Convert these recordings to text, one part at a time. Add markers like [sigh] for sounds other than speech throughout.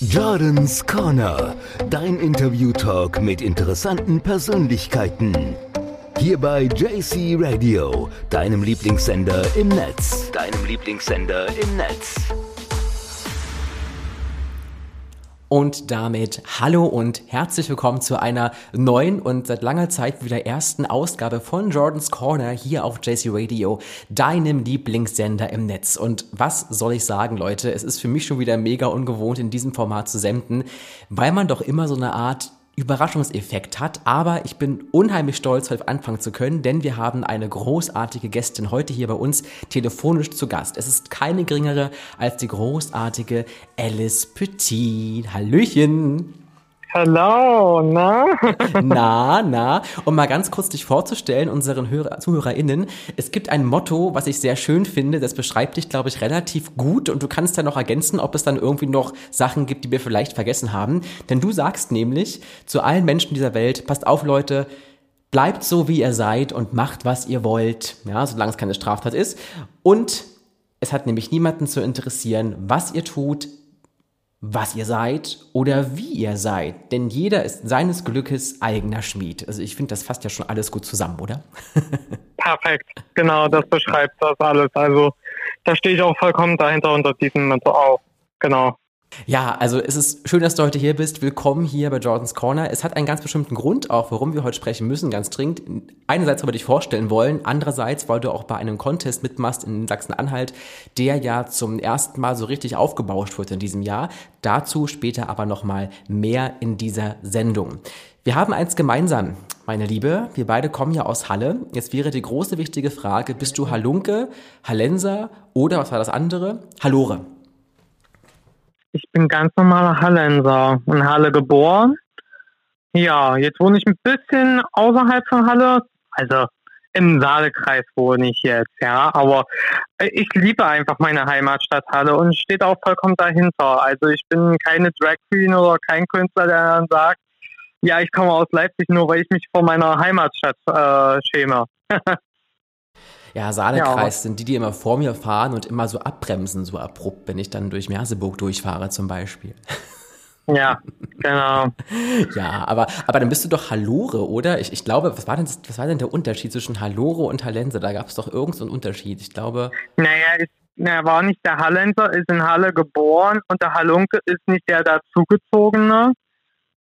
Jordans Corner, dein Interview-Talk mit interessanten Persönlichkeiten. Hier bei JC Radio, deinem Lieblingssender im Netz. Deinem Lieblingssender im Netz. Und damit hallo und herzlich willkommen zu einer neuen und seit langer Zeit wieder ersten Ausgabe von Jordan's Corner hier auf JC Radio, deinem Lieblingssender im Netz. Und was soll ich sagen, Leute? Es ist für mich schon wieder mega ungewohnt, in diesem Format zu senden, weil man doch immer so eine Art Überraschungseffekt hat, aber ich bin unheimlich stolz, heute anfangen zu können, denn wir haben eine großartige Gästin heute hier bei uns telefonisch zu Gast. Es ist keine geringere als die großartige Alice Petit. Hallöchen! Hallo, na? [laughs] na, na. Um mal ganz kurz dich vorzustellen, unseren Hörer, ZuhörerInnen. Es gibt ein Motto, was ich sehr schön finde. Das beschreibt dich, glaube ich, relativ gut. Und du kannst ja noch ergänzen, ob es dann irgendwie noch Sachen gibt, die wir vielleicht vergessen haben. Denn du sagst nämlich zu allen Menschen dieser Welt, passt auf, Leute, bleibt so, wie ihr seid und macht, was ihr wollt. Ja, solange es keine Straftat ist. Und es hat nämlich niemanden zu interessieren, was ihr tut, was ihr seid oder wie ihr seid. Denn jeder ist seines Glückes eigener Schmied. Also ich finde, das fasst ja schon alles gut zusammen, oder? [laughs] Perfekt, genau, das beschreibt das alles. Also da stehe ich auch vollkommen dahinter unter diesem Motto auch. Genau. Ja, also es ist schön, dass du heute hier bist. Willkommen hier bei Jordans Corner. Es hat einen ganz bestimmten Grund auch, warum wir heute sprechen müssen, ganz dringend. Einerseits, weil wir dich vorstellen wollen, andererseits, weil du auch bei einem Contest mitmachst in Sachsen-Anhalt, der ja zum ersten Mal so richtig aufgebauscht wird in diesem Jahr. Dazu später aber nochmal mehr in dieser Sendung. Wir haben eins gemeinsam, meine Liebe. Wir beide kommen ja aus Halle. Jetzt wäre die große wichtige Frage, bist du Halunke, Hallenser oder was war das andere? Hallore. Ich bin ganz normaler Hallenser, in Halle geboren. Ja, jetzt wohne ich ein bisschen außerhalb von Halle, also im Saalekreis wohne ich jetzt, ja, aber ich liebe einfach meine Heimatstadt Halle und steht auch vollkommen dahinter. Also ich bin keine Drag Queen oder kein Künstler, der dann sagt, ja, ich komme aus Leipzig nur, weil ich mich vor meiner Heimatstadt äh, schäme. [laughs] Ja, Saalekreis ja. sind die, die immer vor mir fahren und immer so abbremsen, so abrupt, wenn ich dann durch Merseburg durchfahre zum Beispiel. Ja, genau. [laughs] ja, aber, aber dann bist du doch Hallore, oder? Ich, ich glaube, was war, denn, was war denn der Unterschied zwischen Hallore und Hallense? Da gab es doch irgendeinen Unterschied. Ich glaube. Naja, ist, er war nicht der Hallenser, ist in Halle geboren und der Hallunke ist nicht der dazugezogene.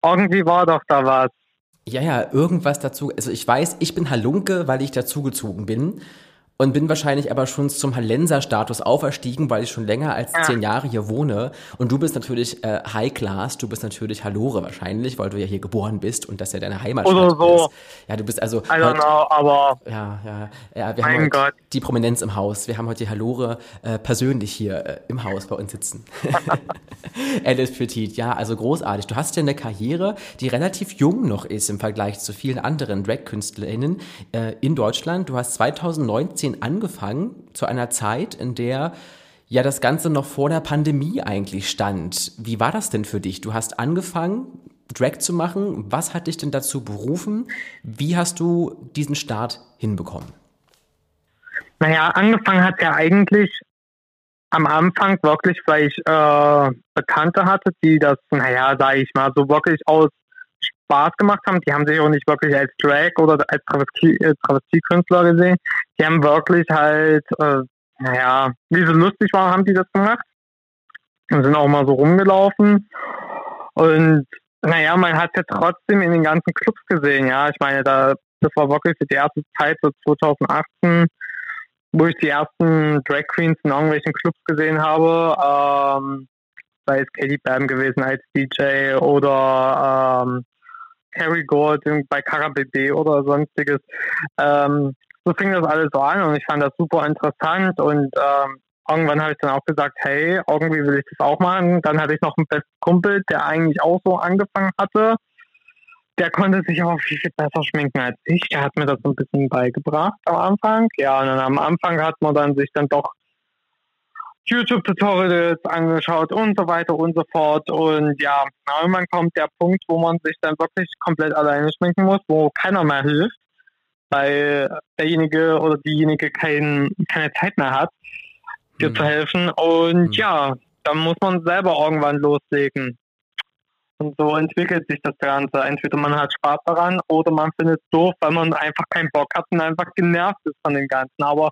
Irgendwie war doch da was. Ja, ja, irgendwas dazu. Also ich weiß, ich bin Halunke, weil ich dazugezogen bin und bin wahrscheinlich aber schon zum Hallenser-Status auferstiegen, weil ich schon länger als ja. zehn Jahre hier wohne. Und du bist natürlich äh, High Class, du bist natürlich Hallore wahrscheinlich, weil du ja hier geboren bist und das ja deine Heimatstadt Oder so. ist. Ja, du bist also. I don't heute, know, aber. Ja, ja, ja. Wir mein haben Gott. die Prominenz im Haus. Wir haben heute die Hallore äh, persönlich hier äh, im Haus bei uns sitzen. [laughs] [laughs] Alice Petit, ja, also großartig. Du hast ja eine Karriere, die relativ jung noch ist im Vergleich zu vielen anderen Drag-KünstlerInnen äh, in Deutschland. Du hast 2019 bisschen angefangen zu einer Zeit, in der ja das Ganze noch vor der Pandemie eigentlich stand. Wie war das denn für dich? Du hast angefangen, Drag zu machen. Was hat dich denn dazu berufen? Wie hast du diesen Start hinbekommen? Naja, angefangen hat ja eigentlich am Anfang wirklich, weil ich äh, Bekannte hatte, die das, naja, sage ich mal, so wirklich aus Spaß gemacht haben. Die haben sich auch nicht wirklich als Drag oder als äh, Travestiekünstler gesehen. Die haben wirklich halt, äh, naja, wie sie lustig waren, haben die das gemacht. Und sind auch mal so rumgelaufen. Und naja, man hat ja trotzdem in den ganzen Clubs gesehen, ja. Ich meine, da, das war wirklich die erste Zeit, so 2018, wo ich die ersten Drag Queens in irgendwelchen Clubs gesehen habe. Ähm, sei es Katie Bam gewesen als DJ oder ähm, Harry Gold bei KKBB oder sonstiges. Ähm, so fing das alles so an und ich fand das super interessant und ähm, irgendwann habe ich dann auch gesagt, hey, irgendwie will ich das auch machen. Dann hatte ich noch einen besten Kumpel, der eigentlich auch so angefangen hatte. Der konnte sich aber viel, viel besser schminken als ich. Der hat mir das so ein bisschen beigebracht am Anfang. Ja, und dann am Anfang hat man dann sich dann doch YouTube-Tutorials angeschaut und so weiter und so fort. Und ja, irgendwann kommt der Punkt, wo man sich dann wirklich komplett alleine schminken muss, wo keiner mehr hilft, weil derjenige oder diejenige kein, keine Zeit mehr hat, dir hm. zu helfen. Und hm. ja, dann muss man selber irgendwann loslegen. Und so entwickelt sich das Ganze. Entweder man hat Spaß daran oder man findet es doof, weil man einfach keinen Bock hat und einfach genervt ist von dem Ganzen. Aber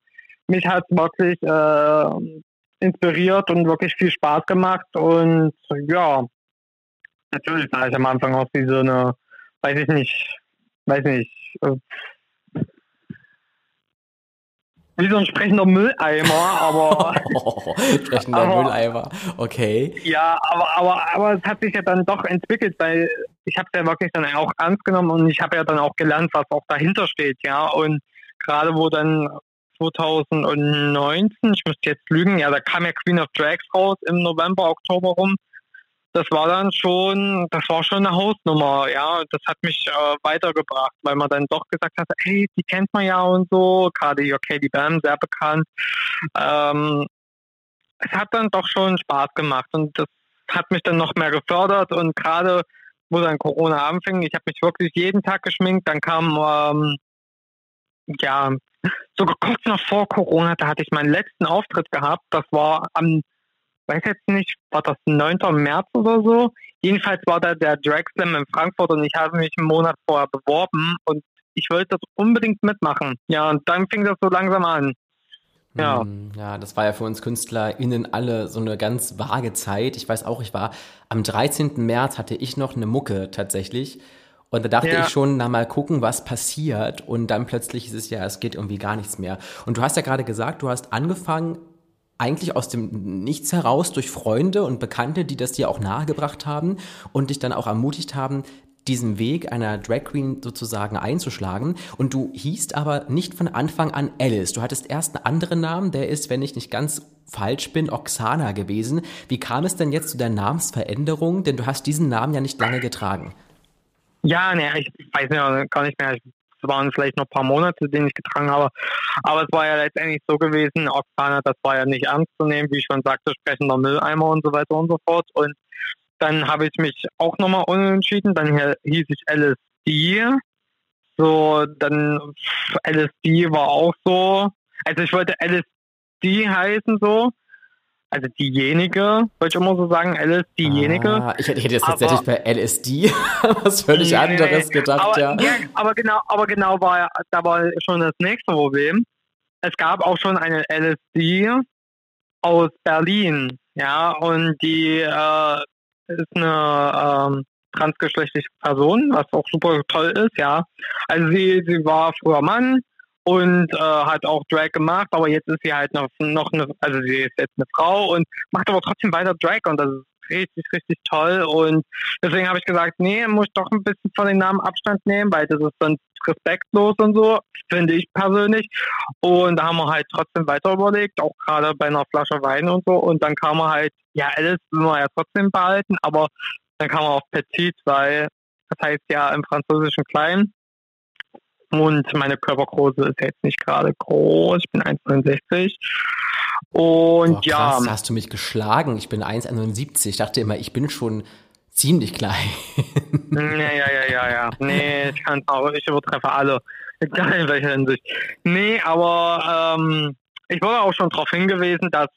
mich hat es wirklich äh, inspiriert und wirklich viel Spaß gemacht. Und ja, natürlich sah ich am Anfang aus wie so eine, weiß ich nicht, weiß nicht, äh, wie so ein sprechender Mülleimer, aber. oh, [laughs] sprechender aber, Mülleimer, okay. Ja, aber, aber, aber es hat sich ja dann doch entwickelt, weil ich habe es ja wirklich dann auch ernst genommen und ich habe ja dann auch gelernt, was auch dahinter steht, ja. Und gerade wo dann 2019, ich müsste jetzt lügen, ja, da kam ja Queen of Drags raus im November, Oktober rum das war dann schon, das war schon eine Hausnummer, ja. Das hat mich äh, weitergebracht, weil man dann doch gesagt hat, hey, die kennt man ja und so, gerade hier Katie Bam, sehr bekannt. Ähm, es hat dann doch schon Spaß gemacht und das hat mich dann noch mehr gefördert und gerade wo dann Corona anfing, ich habe mich wirklich jeden Tag geschminkt, dann kam ähm, ja sogar kurz noch vor Corona, da hatte ich meinen letzten Auftritt gehabt, das war am weiß jetzt nicht, war das 9. März oder so. Jedenfalls war da der Drag Slam in Frankfurt und ich habe mich einen Monat vorher beworben und ich wollte das unbedingt mitmachen. Ja, und dann fing das so langsam an. Ja. Hm, ja, das war ja für uns KünstlerInnen alle so eine ganz vage Zeit. Ich weiß auch, ich war am 13. März hatte ich noch eine Mucke tatsächlich. Und da dachte ja. ich schon, na mal gucken, was passiert. Und dann plötzlich ist es ja, es geht irgendwie gar nichts mehr. Und du hast ja gerade gesagt, du hast angefangen eigentlich aus dem Nichts heraus durch Freunde und Bekannte, die das dir auch nahegebracht haben und dich dann auch ermutigt haben, diesen Weg einer Drag Queen sozusagen einzuschlagen. Und du hießt aber nicht von Anfang an Alice. Du hattest erst einen anderen Namen, der ist, wenn ich nicht ganz falsch bin, Oksana gewesen. Wie kam es denn jetzt zu der Namensveränderung? Denn du hast diesen Namen ja nicht lange getragen. Ja, ne, ich weiß ja gar nicht mehr. Es waren vielleicht noch ein paar Monate, den ich getragen habe. Aber es war ja letztendlich so gewesen, Oksana, das war ja nicht ernst zu nehmen, wie ich schon sagte, sprechender Mülleimer und so weiter und so fort. Und dann habe ich mich auch nochmal unentschieden. Dann hieß ich LSD. So, dann LSD war auch so. Also ich wollte LSD heißen so also diejenige, wollte ich immer so sagen, Alice, diejenige. Ah, ich, hätte, jetzt tatsächlich bei LSD [laughs] was völlig nee, anderes gedacht, aber, ja. ja. Aber genau, aber genau war da war schon das nächste Problem. Es gab auch schon eine LSD aus Berlin, ja, und die äh, ist eine ähm, transgeschlechtliche Person, was auch super toll ist, ja. Also sie, sie war früher Mann, und äh, hat auch Drag gemacht, aber jetzt ist sie halt noch, noch eine, also sie ist jetzt eine Frau und macht aber trotzdem weiter Drag und das ist richtig, richtig toll. Und deswegen habe ich gesagt, nee, muss ich doch ein bisschen von den Namen Abstand nehmen, weil das ist dann respektlos und so, finde ich persönlich. Und da haben wir halt trotzdem weiter überlegt, auch gerade bei einer Flasche Wein und so. Und dann kam man halt, ja, Alice will man ja trotzdem behalten, aber dann kam man auf Petit, weil das heißt ja im Französischen klein und meine Körpergröße ist jetzt nicht gerade groß. Ich bin 1,69. Und Boah, krass, ja. hast du mich geschlagen. Ich bin 1,71. Ich dachte immer, ich bin schon ziemlich klein. ja, ja, ja, ja, ja. Nee, ich kann auch, ich übertreffe alle. Egal in welcher Hinsicht. Nee, aber ähm, ich wurde auch schon darauf hingewiesen, dass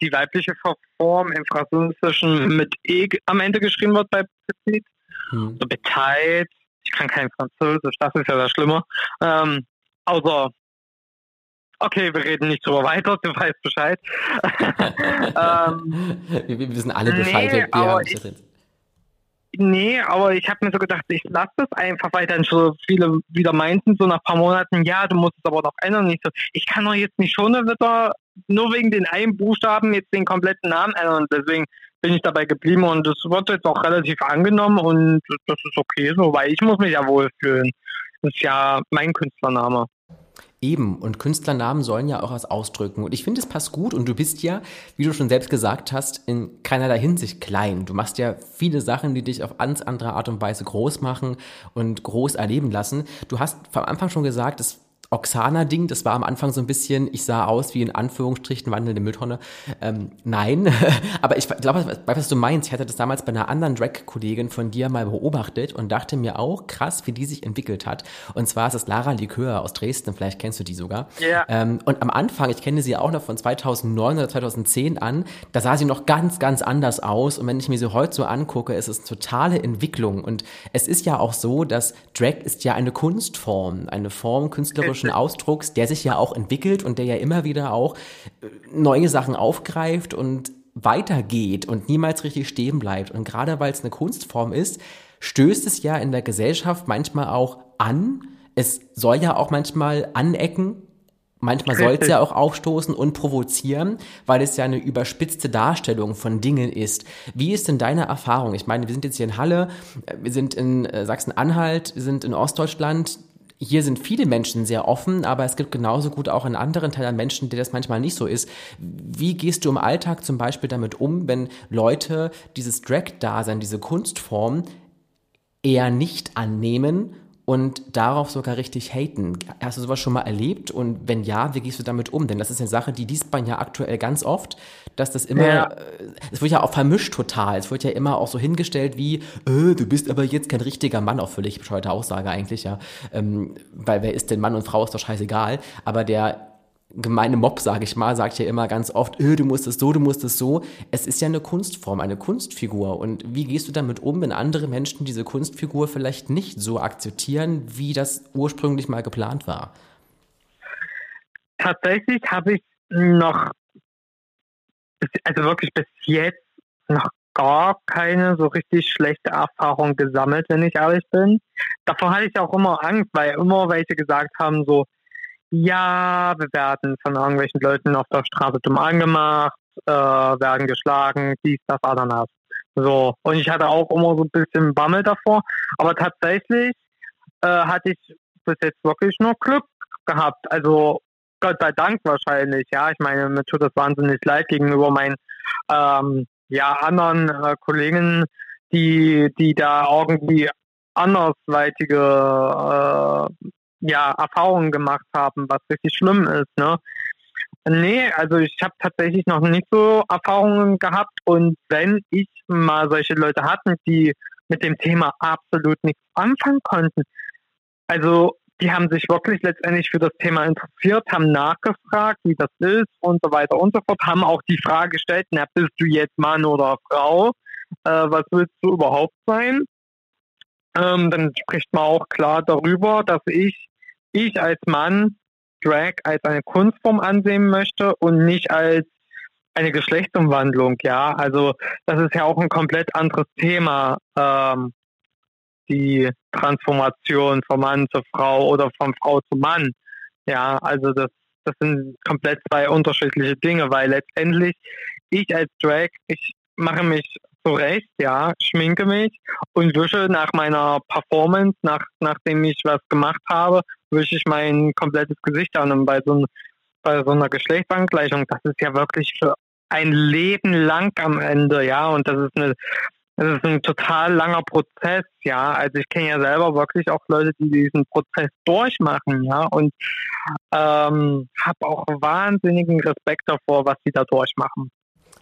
die weibliche Form im Französischen mit E am Ende geschrieben wird bei Petit. Hm. So beteiligt ich kann kein Französisch, das ist ja das Schlimme. Ähm, außer, okay, wir reden nicht drüber weiter, du weißt Bescheid. [laughs] ähm, wir, wir, wissen alle Bescheid, nee, wir haben ich, Nee, aber ich habe mir so gedacht, ich lasse das einfach, weil dann so viele wieder meinten, so nach ein paar Monaten, ja, du musst es aber noch ändern. Nicht so, ich kann doch jetzt nicht schon wieder nur wegen den einen Buchstaben jetzt den kompletten Namen ändern. Deswegen bin ich dabei geblieben und das wird jetzt auch relativ angenommen und das ist okay so, weil ich muss mich ja wohlfühlen. Das ist ja mein Künstlername. Eben, und Künstlernamen sollen ja auch was ausdrücken. Und ich finde, es passt gut. Und du bist ja, wie du schon selbst gesagt hast, in keinerlei Hinsicht klein. Du machst ja viele Sachen, die dich auf ganz andere Art und Weise groß machen und groß erleben lassen. Du hast vom Anfang schon gesagt, es Oksana-Ding, das war am Anfang so ein bisschen, ich sah aus wie in Anführungsstrichen wandelnde Mülltonne. Ähm, nein, [laughs] aber ich glaube, was, was du meinst, ich hatte das damals bei einer anderen Drag-Kollegin von dir mal beobachtet und dachte mir auch, krass, wie die sich entwickelt hat. Und zwar ist es Lara Likör aus Dresden, vielleicht kennst du die sogar. Ja. Ähm, und am Anfang, ich kenne sie auch noch von 2009 oder 2010 an, da sah sie noch ganz, ganz anders aus. Und wenn ich mir sie heute so angucke, ist es eine totale Entwicklung. Und es ist ja auch so, dass Drag ist ja eine Kunstform, eine Form künstlerisch künstlerischen Ausdrucks, der sich ja auch entwickelt und der ja immer wieder auch äh, neue Sachen aufgreift und weitergeht und niemals richtig stehen bleibt. Und gerade weil es eine Kunstform ist, stößt es ja in der Gesellschaft manchmal auch an. Es soll ja auch manchmal anecken. Manchmal soll es ja auch aufstoßen und provozieren, weil es ja eine überspitzte Darstellung von Dingen ist. Wie ist denn deine Erfahrung? Ich meine, wir sind jetzt hier in Halle, äh, wir sind in äh, Sachsen-Anhalt, wir sind in Ostdeutschland hier sind viele Menschen sehr offen, aber es gibt genauso gut auch in anderen Teilen Menschen, die das manchmal nicht so ist. Wie gehst du im Alltag zum Beispiel damit um, wenn Leute dieses Drag-Dasein, diese Kunstform eher nicht annehmen und darauf sogar richtig haten. Hast du sowas schon mal erlebt? Und wenn ja, wie gehst du damit um? Denn das ist eine Sache, die liest man ja aktuell ganz oft, dass das immer, ja. Äh, es wird ja auch vermischt total. Es wird ja immer auch so hingestellt wie, äh, du bist aber jetzt kein richtiger Mann, auch völlig bescheuerte Aussage eigentlich, ja. Ähm, weil wer ist denn Mann und Frau, ist doch scheißegal. Aber der gemeine Mob, sage ich mal, sagt ja immer ganz oft, öh, du musst es so, du musst es so. Es ist ja eine Kunstform, eine Kunstfigur. Und wie gehst du damit um, wenn andere Menschen diese Kunstfigur vielleicht nicht so akzeptieren, wie das ursprünglich mal geplant war? Tatsächlich habe ich noch, also wirklich bis jetzt noch gar keine so richtig schlechte Erfahrung gesammelt, wenn ich ehrlich bin. Davor hatte ich auch immer Angst, weil immer welche gesagt haben, so, ja, wir werden von irgendwelchen Leuten auf der Straße dumm angemacht, äh, werden geschlagen, dies, das, Ananas. So. Und ich hatte auch immer so ein bisschen Bammel davor. Aber tatsächlich äh, hatte ich bis jetzt wirklich nur Glück gehabt. Also Gott sei Dank wahrscheinlich, ja. Ich meine, mir tut das wahnsinnig leid gegenüber meinen ähm, ja, anderen äh, Kollegen, die, die da irgendwie andersweitige äh, ja, Erfahrungen gemacht haben, was richtig schlimm ist. Ne? Nee, also ich habe tatsächlich noch nicht so Erfahrungen gehabt und wenn ich mal solche Leute hatten, die mit dem Thema absolut nichts anfangen konnten, also die haben sich wirklich letztendlich für das Thema interessiert, haben nachgefragt, wie das ist und so weiter und so fort, haben auch die Frage gestellt, na, bist du jetzt Mann oder Frau? Äh, was willst du überhaupt sein? Ähm, dann spricht man auch klar darüber, dass ich ich als Mann Drag als eine Kunstform ansehen möchte und nicht als eine Geschlechtsumwandlung, ja. Also das ist ja auch ein komplett anderes Thema, ähm, die Transformation von Mann zu Frau oder von Frau zu Mann. Ja, also das, das sind komplett zwei unterschiedliche Dinge, weil letztendlich ich als Drag, ich mache mich zurecht, ja, schminke mich und wische nach meiner Performance, nach, nachdem ich was gemacht habe, wische ich mein komplettes Gesicht an. Und bei so, bei so einer Geschlechtsangleichung, das ist ja wirklich für ein Leben lang am Ende, ja, und das ist eine das ist ein total langer Prozess, ja. Also ich kenne ja selber wirklich auch Leute, die diesen Prozess durchmachen, ja, und ähm, habe auch wahnsinnigen Respekt davor, was sie da durchmachen.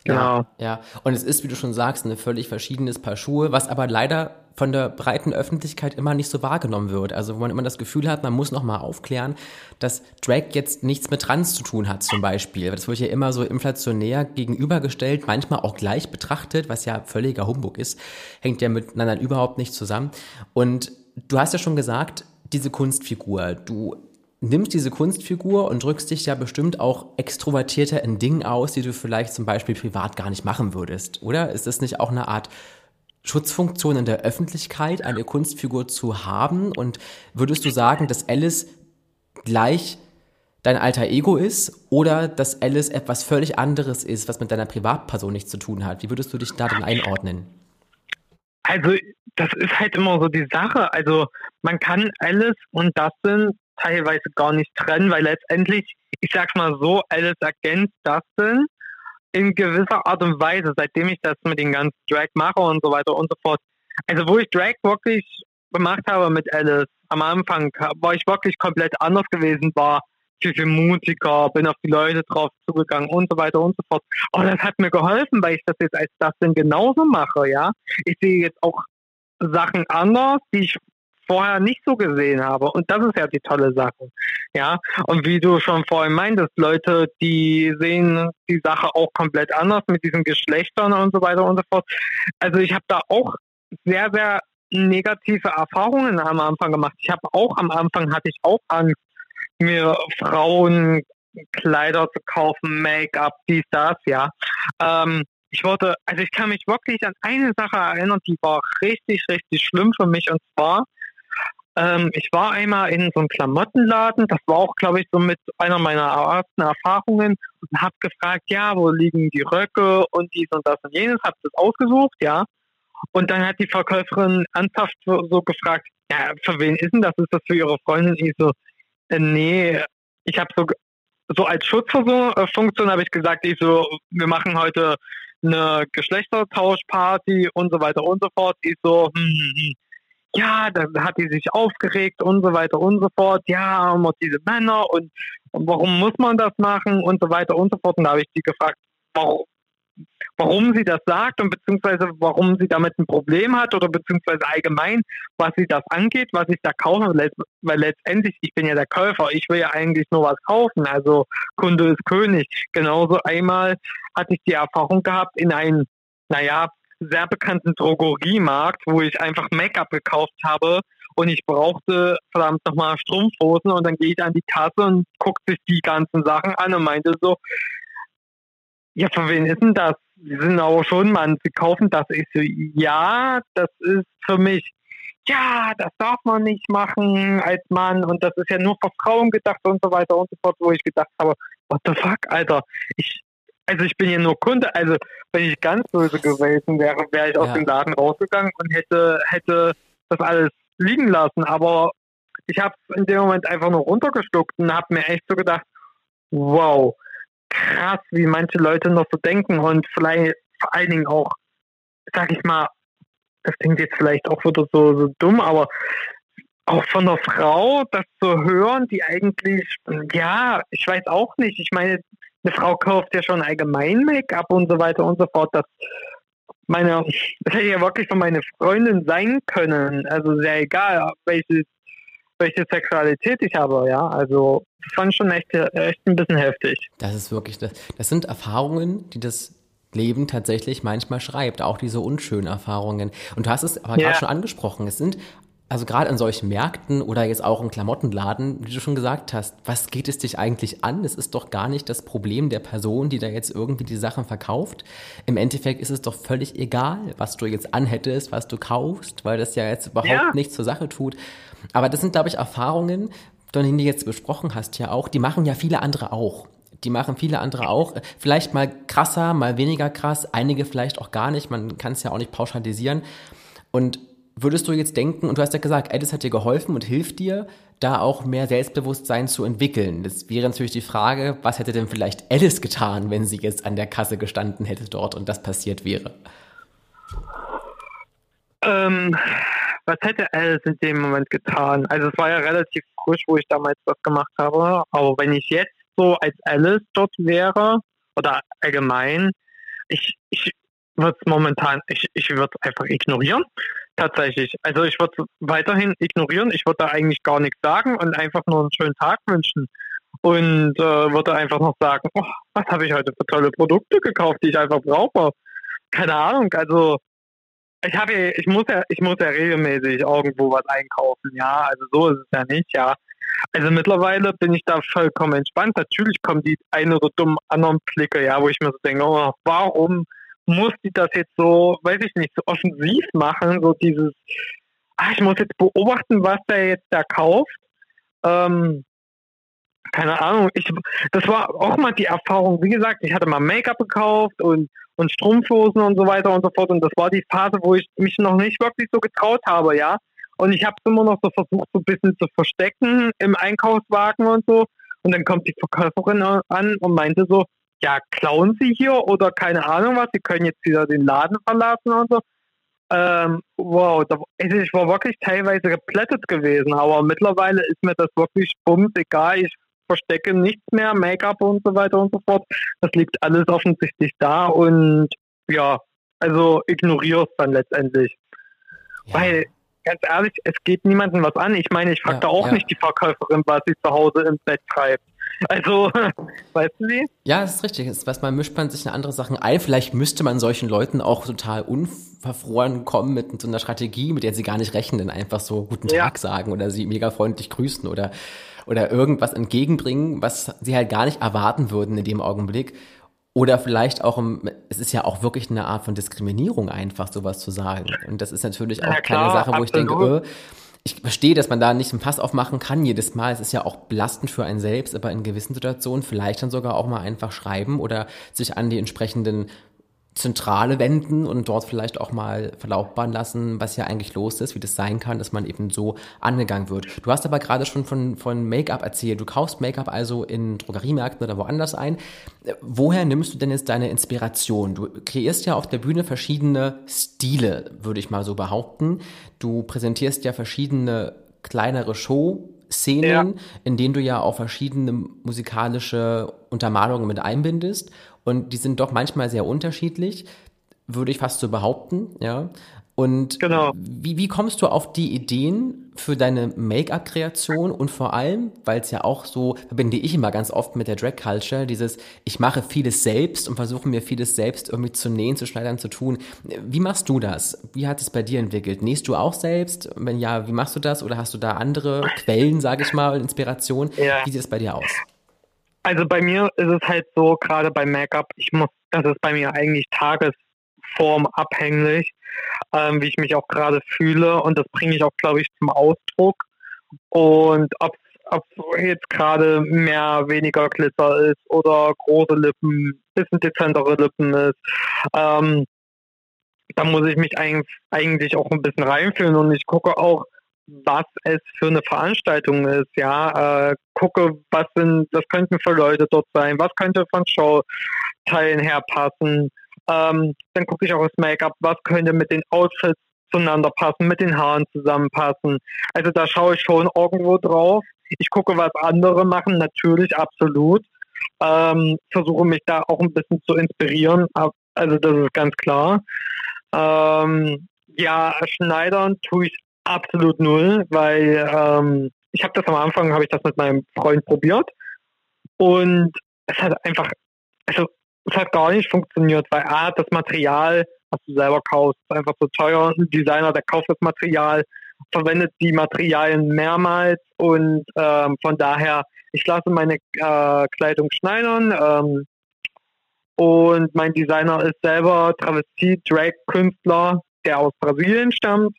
Genau. Ja, ja, und es ist, wie du schon sagst, ein völlig verschiedenes Paar Schuhe, was aber leider von der breiten Öffentlichkeit immer nicht so wahrgenommen wird. Also wo man immer das Gefühl hat, man muss nochmal aufklären, dass Drag jetzt nichts mit Trans zu tun hat zum Beispiel. Das wird ja immer so inflationär gegenübergestellt, manchmal auch gleich betrachtet, was ja völliger Humbug ist, hängt ja miteinander überhaupt nicht zusammen. Und du hast ja schon gesagt, diese Kunstfigur, du nimmst diese Kunstfigur und drückst dich ja bestimmt auch extrovertierter in Dingen aus, die du vielleicht zum Beispiel privat gar nicht machen würdest, oder? Ist das nicht auch eine Art Schutzfunktion in der Öffentlichkeit, eine Kunstfigur zu haben? Und würdest du sagen, dass Alice gleich dein alter Ego ist oder dass Alice etwas völlig anderes ist, was mit deiner Privatperson nichts zu tun hat? Wie würdest du dich da dann einordnen? Also, das ist halt immer so die Sache. Also, man kann Alice und Dustin teilweise gar nicht trennen, weil letztendlich, ich sag's mal so, Alice ergänzt Dustin in gewisser Art und Weise, seitdem ich das mit den ganzen Drag mache und so weiter und so fort. Also wo ich Drag wirklich gemacht habe mit Alice, am Anfang war ich wirklich komplett anders gewesen, war viel, viel mutiger, bin auf die Leute drauf zugegangen und so weiter und so fort. Aber das hat mir geholfen, weil ich das jetzt als das denn genauso mache, ja. Ich sehe jetzt auch Sachen anders, die ich vorher nicht so gesehen habe. Und das ist ja die tolle Sache. Ja. Und wie du schon vorhin meintest, Leute, die sehen die Sache auch komplett anders mit diesen Geschlechtern und so weiter und so fort. Also ich habe da auch sehr, sehr negative Erfahrungen am Anfang gemacht. Ich habe auch am Anfang hatte ich auch Angst, mir Frauenkleider zu kaufen, Make-up, dies, das, ja. Ähm, ich wollte, also ich kann mich wirklich an eine Sache erinnern, die war richtig, richtig schlimm für mich und zwar, ähm, ich war einmal in so einem Klamottenladen, das war auch, glaube ich, so mit einer meiner ersten Erfahrungen und habe gefragt, ja, wo liegen die Röcke und dies und das und jenes, habe das ausgesucht, ja. Und dann hat die Verkäuferin ernsthaft so, so, gefragt, ja, für wen ist denn das? Ist das für ihre Freundin? Ich so, äh, nee, ich habe so, so als Schutzfunktion habe ich gesagt, ich so, wir machen heute eine Geschlechtertauschparty und so weiter und so fort. Ich so, hm, hm, hm. Ja, da hat die sich aufgeregt und so weiter und so fort. Ja, immer diese Männer und, und warum muss man das machen und so weiter und so fort. Und da habe ich die gefragt, warum, warum sie das sagt und beziehungsweise warum sie damit ein Problem hat oder beziehungsweise allgemein, was sie das angeht, was ich da kaufe, weil letztendlich, ich bin ja der Käufer, ich will ja eigentlich nur was kaufen, also Kunde ist König. Genauso einmal hatte ich die Erfahrung gehabt in einem, naja, sehr bekannten Drogeriemarkt, wo ich einfach Make-up gekauft habe und ich brauchte verdammt nochmal Strumpfhosen und dann gehe ich an die Kasse und gucke sich die ganzen Sachen an und meinte so, ja, von wem ist denn das? Sie sind aber schon Mann, Sie kaufen das. Ich so, ja, das ist für mich. Ja, das darf man nicht machen als Mann und das ist ja nur für Frauen gedacht und so weiter und so fort, wo ich gedacht habe, what the fuck, Alter, ich, also ich bin ja nur Kunde, also wenn ich ganz böse gewesen wäre, wäre ich aus dem Laden rausgegangen und hätte, hätte das alles liegen lassen, aber ich habe es in dem Moment einfach nur runtergeschluckt und habe mir echt so gedacht, wow, krass, wie manche Leute noch so denken und vielleicht vor allen Dingen auch, sag ich mal, das klingt jetzt vielleicht auch wieder so, so dumm, aber auch von einer Frau das zu hören, die eigentlich, ja, ich weiß auch nicht, ich meine, eine Frau kauft ja schon allgemein Make-up und so weiter und so fort. Das, meine, das hätte ja wirklich von meine Freundin sein können. Also sehr egal, welches welche Sexualität ich habe, ja. Also das fand schon echt, echt ein bisschen heftig. Das ist wirklich, das, das sind Erfahrungen, die das Leben tatsächlich manchmal schreibt, auch diese unschönen Erfahrungen. Und du hast es aber ja. gerade schon angesprochen, es sind also gerade an solchen Märkten oder jetzt auch im Klamottenladen, wie du schon gesagt hast, was geht es dich eigentlich an? Es ist doch gar nicht das Problem der Person, die da jetzt irgendwie die Sachen verkauft. Im Endeffekt ist es doch völlig egal, was du jetzt anhättest, was du kaufst, weil das ja jetzt überhaupt ja. nichts zur Sache tut. Aber das sind, glaube ich, Erfahrungen, von denen du jetzt besprochen hast, ja auch, die machen ja viele andere auch. Die machen viele andere auch. Vielleicht mal krasser, mal weniger krass, einige vielleicht auch gar nicht. Man kann es ja auch nicht pauschalisieren. Und würdest du jetzt denken, und du hast ja gesagt, Alice hat dir geholfen und hilft dir, da auch mehr Selbstbewusstsein zu entwickeln. Das wäre natürlich die Frage, was hätte denn vielleicht Alice getan, wenn sie jetzt an der Kasse gestanden hätte dort und das passiert wäre? Ähm, was hätte Alice in dem Moment getan? Also es war ja relativ frisch, wo ich damals das gemacht habe. Aber wenn ich jetzt so als Alice dort wäre oder allgemein, ich, ich würde es momentan, ich, ich würde es einfach ignorieren. Tatsächlich. Also ich würde weiterhin ignorieren. Ich würde da eigentlich gar nichts sagen und einfach nur einen schönen Tag wünschen. Und äh, würde einfach noch sagen, oh, was habe ich heute für tolle Produkte gekauft, die ich einfach brauche. Keine Ahnung. Also ich habe ich muss ja, ich muss ja regelmäßig irgendwo was einkaufen, ja. Also so ist es ja nicht, ja. Also mittlerweile bin ich da vollkommen entspannt. Natürlich kommen die ein oder dumm anderen Blicke, ja, wo ich mir so denke, oh, warum muss die das jetzt so, weiß ich nicht, so offensiv machen, so dieses, ach, ich muss jetzt beobachten, was der jetzt da kauft. Ähm, keine Ahnung, ich, das war auch mal die Erfahrung, wie gesagt, ich hatte mal Make-up gekauft und und Strumpfhosen und so weiter und so fort. Und das war die Phase, wo ich mich noch nicht wirklich so getraut habe, ja. Und ich habe es immer noch so versucht, so ein bisschen zu verstecken im Einkaufswagen und so. Und dann kommt die Verkäuferin an und meinte so, ja, klauen Sie hier oder keine Ahnung was, Sie können jetzt wieder den Laden verlassen und so. ähm, wow, da, ich war wirklich teilweise geplättet gewesen, aber mittlerweile ist mir das wirklich bums egal. Ich verstecke nichts mehr, Make-up und so weiter und so fort. Das liegt alles offensichtlich da und ja, also ignoriere es dann letztendlich. Ja. Weil, ganz ehrlich, es geht niemandem was an. Ich meine, ich frage ja, da auch ja. nicht die Verkäuferin, was sie zu Hause im Bett treibt. Also, [laughs] weißt du sie? Ja, das ist richtig. Was man mischt man sich in andere Sachen ein. Vielleicht müsste man solchen Leuten auch total unverfroren kommen mit so einer Strategie, mit der sie gar nicht rechnen, einfach so guten Tag sagen oder sie mega freundlich grüßen oder oder irgendwas entgegenbringen, was sie halt gar nicht erwarten würden in dem Augenblick. Oder vielleicht auch, im, es ist ja auch wirklich eine Art von Diskriminierung einfach, sowas zu sagen. Und das ist natürlich auch ja, klar, keine Sache, wo absolut. ich denke, äh, ich verstehe, dass man da nicht einen Pass aufmachen kann jedes Mal. Es ist ja auch belastend für einen selbst, aber in gewissen Situationen vielleicht dann sogar auch mal einfach schreiben oder sich an die entsprechenden Zentrale wenden und dort vielleicht auch mal verlautbaren lassen, was hier eigentlich los ist, wie das sein kann, dass man eben so angegangen wird. Du hast aber gerade schon von, von Make-up erzählt. Du kaufst Make-up also in Drogeriemärkten oder woanders ein. Woher nimmst du denn jetzt deine Inspiration? Du kreierst ja auf der Bühne verschiedene Stile, würde ich mal so behaupten. Du präsentierst ja verschiedene kleinere Show Szenen, ja. in denen du ja auch verschiedene musikalische Untermalungen mit einbindest und die sind doch manchmal sehr unterschiedlich, würde ich fast so behaupten, ja. Und genau. wie, wie kommst du auf die Ideen für deine Make-up-Kreation und vor allem, weil es ja auch so, verbinde ich immer ganz oft mit der Drag-Culture, dieses, ich mache vieles selbst und versuche mir vieles selbst irgendwie zu nähen, zu schneidern, zu tun. Wie machst du das? Wie hat es bei dir entwickelt? Nähst du auch selbst? Wenn ja, wie machst du das? Oder hast du da andere Quellen, sage ich mal, Inspiration? Ja. Wie sieht es bei dir aus? Also bei mir ist es halt so, gerade beim Make-up, ich muss, das ist bei mir eigentlich tagesformabhängig, ähm, wie ich mich auch gerade fühle. Und das bringe ich auch, glaube ich, zum Ausdruck. Und ob ob jetzt gerade mehr, weniger Glitzer ist oder große Lippen, bisschen dezentere Lippen ist, ähm, da muss ich mich eigentlich, auch ein bisschen reinfühlen. Und ich gucke auch, was es für eine Veranstaltung ist, ja, äh, gucke, was sind, was könnten für Leute dort sein, was könnte von Showteilen her passen, ähm, dann gucke ich auch das Make-up, was könnte mit den Outfits zueinander passen, mit den Haaren zusammenpassen. Also da schaue ich schon irgendwo drauf. Ich gucke, was andere machen, natürlich, absolut. Ähm, versuche mich da auch ein bisschen zu inspirieren, also das ist ganz klar. Ähm, ja, schneidern tue ich absolut null, weil ähm, ich habe das am Anfang, habe ich das mit meinem Freund probiert und es hat einfach, also es hat gar nicht funktioniert, weil A, das Material, was du selber kaufst, ist einfach so teuer. Ein Designer, der kauft das Material, verwendet die Materialien mehrmals und ähm, von daher, ich lasse meine äh, Kleidung schneidern ähm, und mein Designer ist selber Travestie-Drag-Künstler, der aus Brasilien stammt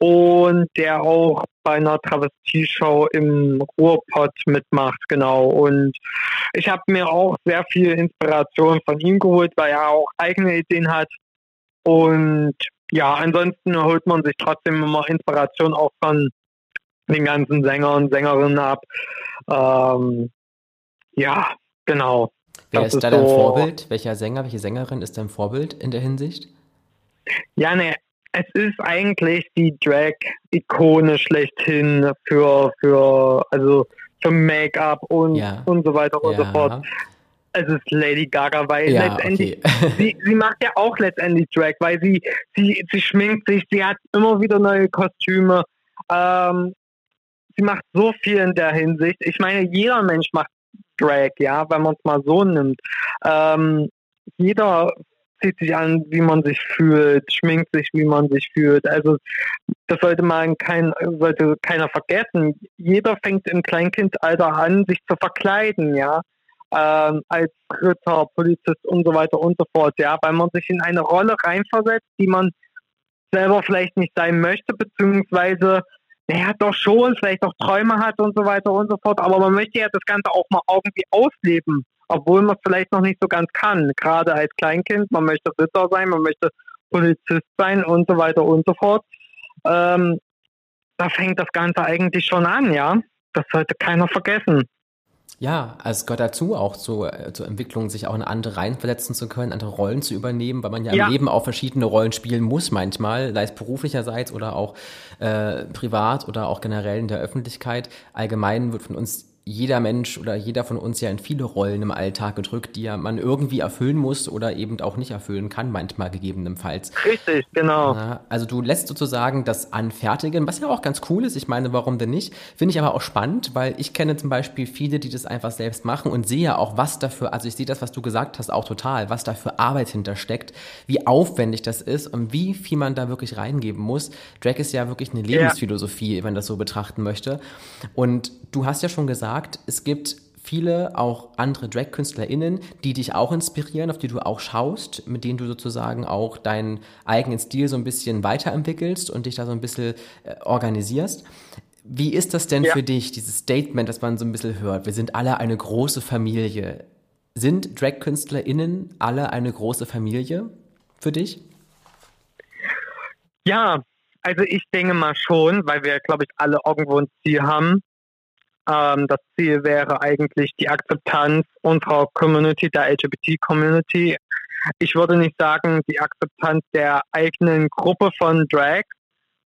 und der auch bei einer Travestie-Show im Ruhrpott mitmacht, genau. Und ich habe mir auch sehr viel Inspiration von ihm geholt, weil er auch eigene Ideen hat. Und ja, ansonsten holt man sich trotzdem immer Inspiration auch von den ganzen Sängern und Sängerinnen ab. Ähm, ja, genau. Wer ist, ist da dein so Vorbild? Welcher Sänger, welche Sängerin ist dein Vorbild in der Hinsicht? Ja, ne, es ist eigentlich die Drag-Ikone schlechthin für, für, also für Make-up und, ja. und so weiter und ja. so fort. Es ist Lady Gaga, weil ja, letztendlich, okay. [laughs] sie, sie macht ja auch letztendlich Drag, weil sie, sie, sie schminkt sich, sie hat immer wieder neue Kostüme. Ähm, sie macht so viel in der Hinsicht. Ich meine, jeder Mensch macht Drag, ja, wenn man es mal so nimmt. Ähm, jeder zieht sich an, wie man sich fühlt, schminkt sich, wie man sich fühlt. Also das sollte man kein, sollte keiner vergessen. Jeder fängt im Kleinkindalter an, sich zu verkleiden, ja. Ähm, als Ritter, Polizist und so weiter und so fort, ja, weil man sich in eine Rolle reinversetzt, die man selber vielleicht nicht sein möchte, beziehungsweise naja, doch schon, vielleicht auch Träume hat und so weiter und so fort, aber man möchte ja das Ganze auch mal irgendwie ausleben obwohl man es vielleicht noch nicht so ganz kann. Gerade als Kleinkind, man möchte Ritter sein, man möchte Polizist sein und so weiter und so fort. Ähm, da fängt das Ganze eigentlich schon an, ja. Das sollte keiner vergessen. Ja, also es gehört dazu, auch zu, äh, zur Entwicklung, sich auch in andere reinversetzen zu können, andere Rollen zu übernehmen, weil man ja, ja. im Leben auch verschiedene Rollen spielen muss manchmal, sei es beruflicherseits oder auch äh, privat oder auch generell in der Öffentlichkeit. Allgemein wird von uns jeder Mensch oder jeder von uns ja in viele Rollen im Alltag gedrückt, die ja man irgendwie erfüllen muss oder eben auch nicht erfüllen kann, manchmal gegebenenfalls. Richtig, genau. Also du lässt sozusagen das anfertigen, was ja auch ganz cool ist. Ich meine, warum denn nicht? Finde ich aber auch spannend, weil ich kenne zum Beispiel viele, die das einfach selbst machen und sehe auch, was dafür, also ich sehe das, was du gesagt hast, auch total, was da für Arbeit hintersteckt, wie aufwendig das ist und wie viel man da wirklich reingeben muss. Drag ist ja wirklich eine Lebensphilosophie, ja. wenn man das so betrachten möchte. Und du hast ja schon gesagt, gesagt, es gibt viele auch andere Drag-KünstlerInnen, die dich auch inspirieren, auf die du auch schaust, mit denen du sozusagen auch deinen eigenen Stil so ein bisschen weiterentwickelst und dich da so ein bisschen äh, organisierst. Wie ist das denn ja. für dich, dieses Statement, das man so ein bisschen hört? Wir sind alle eine große Familie. Sind Drag-KünstlerInnen alle eine große Familie für dich? Ja, also ich denke mal schon, weil wir, glaube ich, alle irgendwo ein Ziel haben. Ähm, das Ziel wäre eigentlich die Akzeptanz unserer Community, der LGBT-Community. Ich würde nicht sagen, die Akzeptanz der eigenen Gruppe von Drag,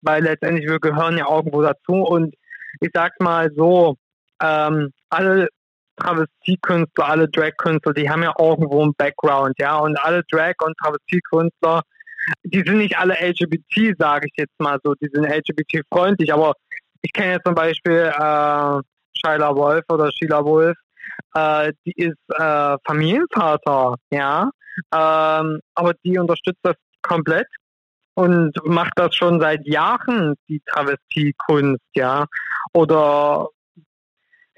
weil letztendlich wir gehören ja irgendwo dazu. Und ich sag's mal so, ähm, alle Travestiekünstler, alle Drag-Künstler, die haben ja irgendwo einen Background, ja. Und alle Drag- und Travestiekünstler, die sind nicht alle LGBT, sage ich jetzt mal so, die sind LGBT-freundlich, aber ich kenne jetzt zum Beispiel äh, Shyla Wolf oder Sheila Wolf, äh, die ist äh, Familienvater, ja, ähm, aber die unterstützt das komplett und macht das schon seit Jahren, die Travestiekunst, ja, oder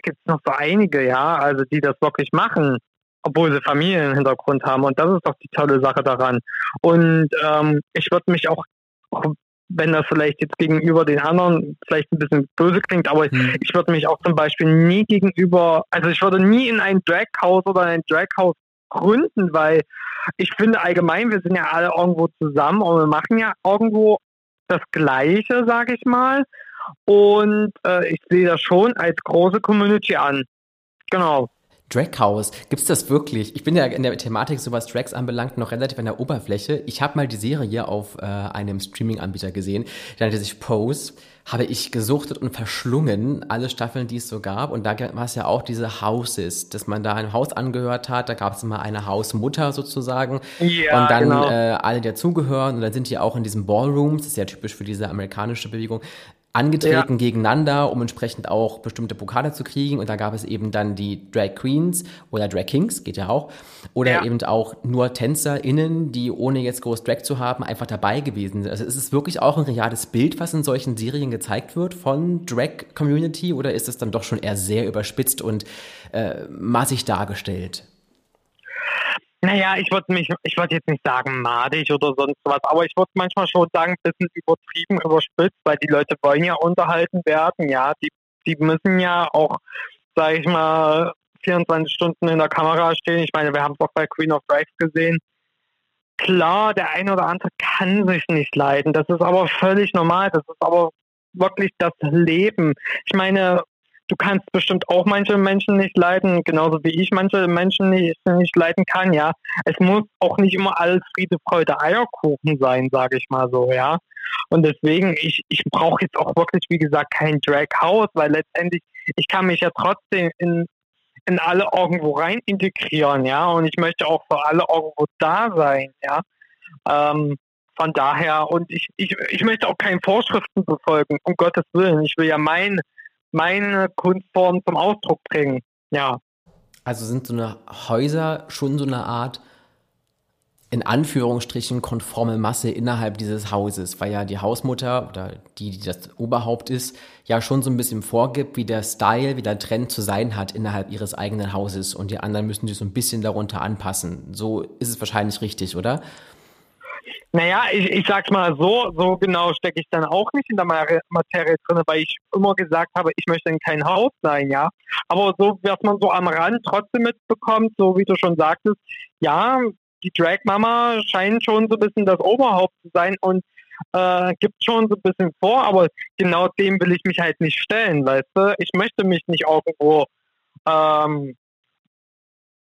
gibt es noch so einige, ja, also die das wirklich machen, obwohl sie Familienhintergrund haben. Und das ist doch die tolle Sache daran. Und ähm, ich würde mich auch wenn das vielleicht jetzt gegenüber den anderen vielleicht ein bisschen böse klingt, aber hm. ich würde mich auch zum Beispiel nie gegenüber, also ich würde nie in ein Draghouse oder ein Draghouse gründen, weil ich finde allgemein, wir sind ja alle irgendwo zusammen und wir machen ja irgendwo das Gleiche, sage ich mal. Und äh, ich sehe das schon als große Community an. Genau. Draghouse, gibt's das wirklich? Ich bin ja in der Thematik, so was Drags anbelangt, noch relativ an der Oberfläche. Ich habe mal die Serie auf äh, einem Streaming-Anbieter gesehen, der nannte sich Pose. Habe ich gesuchtet und verschlungen, alle Staffeln, die es so gab. Und da war es ja auch diese Houses, dass man da ein Haus angehört hat. Da gab es immer eine Hausmutter sozusagen. Ja, und dann genau. äh, alle, die dazugehören. Und dann sind die auch in diesen Ballrooms, das ist ja typisch für diese amerikanische Bewegung, angetreten ja. gegeneinander, um entsprechend auch bestimmte Pokale zu kriegen. Und da gab es eben dann die Drag Queens oder Drag Kings, geht ja auch. Oder ja. eben auch nur TänzerInnen, die ohne jetzt groß Drag zu haben, einfach dabei gewesen sind. Also ist es wirklich auch ein reales Bild, was in solchen Serien gezeigt wird von Drag Community oder ist es dann doch schon eher sehr überspitzt und äh, massig dargestellt? Naja, ich würde mich, ich würde jetzt nicht sagen madig oder sonst was, aber ich würde manchmal schon sagen, ein bisschen übertrieben, überspitzt, weil die Leute wollen ja unterhalten werden, ja. Die, die müssen ja auch, sage ich mal, 24 Stunden in der Kamera stehen. Ich meine, wir haben es auch bei Queen of Drags gesehen. Klar, der eine oder andere kann sich nicht leiden. Das ist aber völlig normal. Das ist aber wirklich das Leben. Ich meine, du kannst bestimmt auch manche Menschen nicht leiden, genauso wie ich manche Menschen nicht, nicht leiden kann, ja. Es muss auch nicht immer alles Friede, Freude, Eierkuchen sein, sage ich mal so, ja. Und deswegen, ich, ich brauche jetzt auch wirklich, wie gesagt, kein Drag House, weil letztendlich, ich kann mich ja trotzdem in, in alle irgendwo rein integrieren, ja. Und ich möchte auch für alle irgendwo da sein, ja. Ähm, von daher, und ich, ich, ich möchte auch keine Vorschriften befolgen, um Gottes Willen. Ich will ja mein, meine Kunstform zum Ausdruck bringen. Ja. Also sind so eine Häuser schon so eine Art in Anführungsstrichen konforme Masse innerhalb dieses Hauses, weil ja die Hausmutter oder die, die das Oberhaupt ist, ja schon so ein bisschen vorgibt, wie der Style, wie der Trend zu sein hat innerhalb ihres eigenen Hauses und die anderen müssen sich so ein bisschen darunter anpassen. So ist es wahrscheinlich richtig, oder? Naja, ich, ich sag's mal so, so genau stecke ich dann auch nicht in der Materie drin, weil ich immer gesagt habe, ich möchte in kein Haus sein, ja. Aber so, was man so am Rand trotzdem mitbekommt, so wie du schon sagtest, ja, die Drag Mama scheint schon so ein bisschen das Oberhaupt zu sein und äh, gibt schon so ein bisschen vor, aber genau dem will ich mich halt nicht stellen, weißt du? Ich möchte mich nicht irgendwo ähm,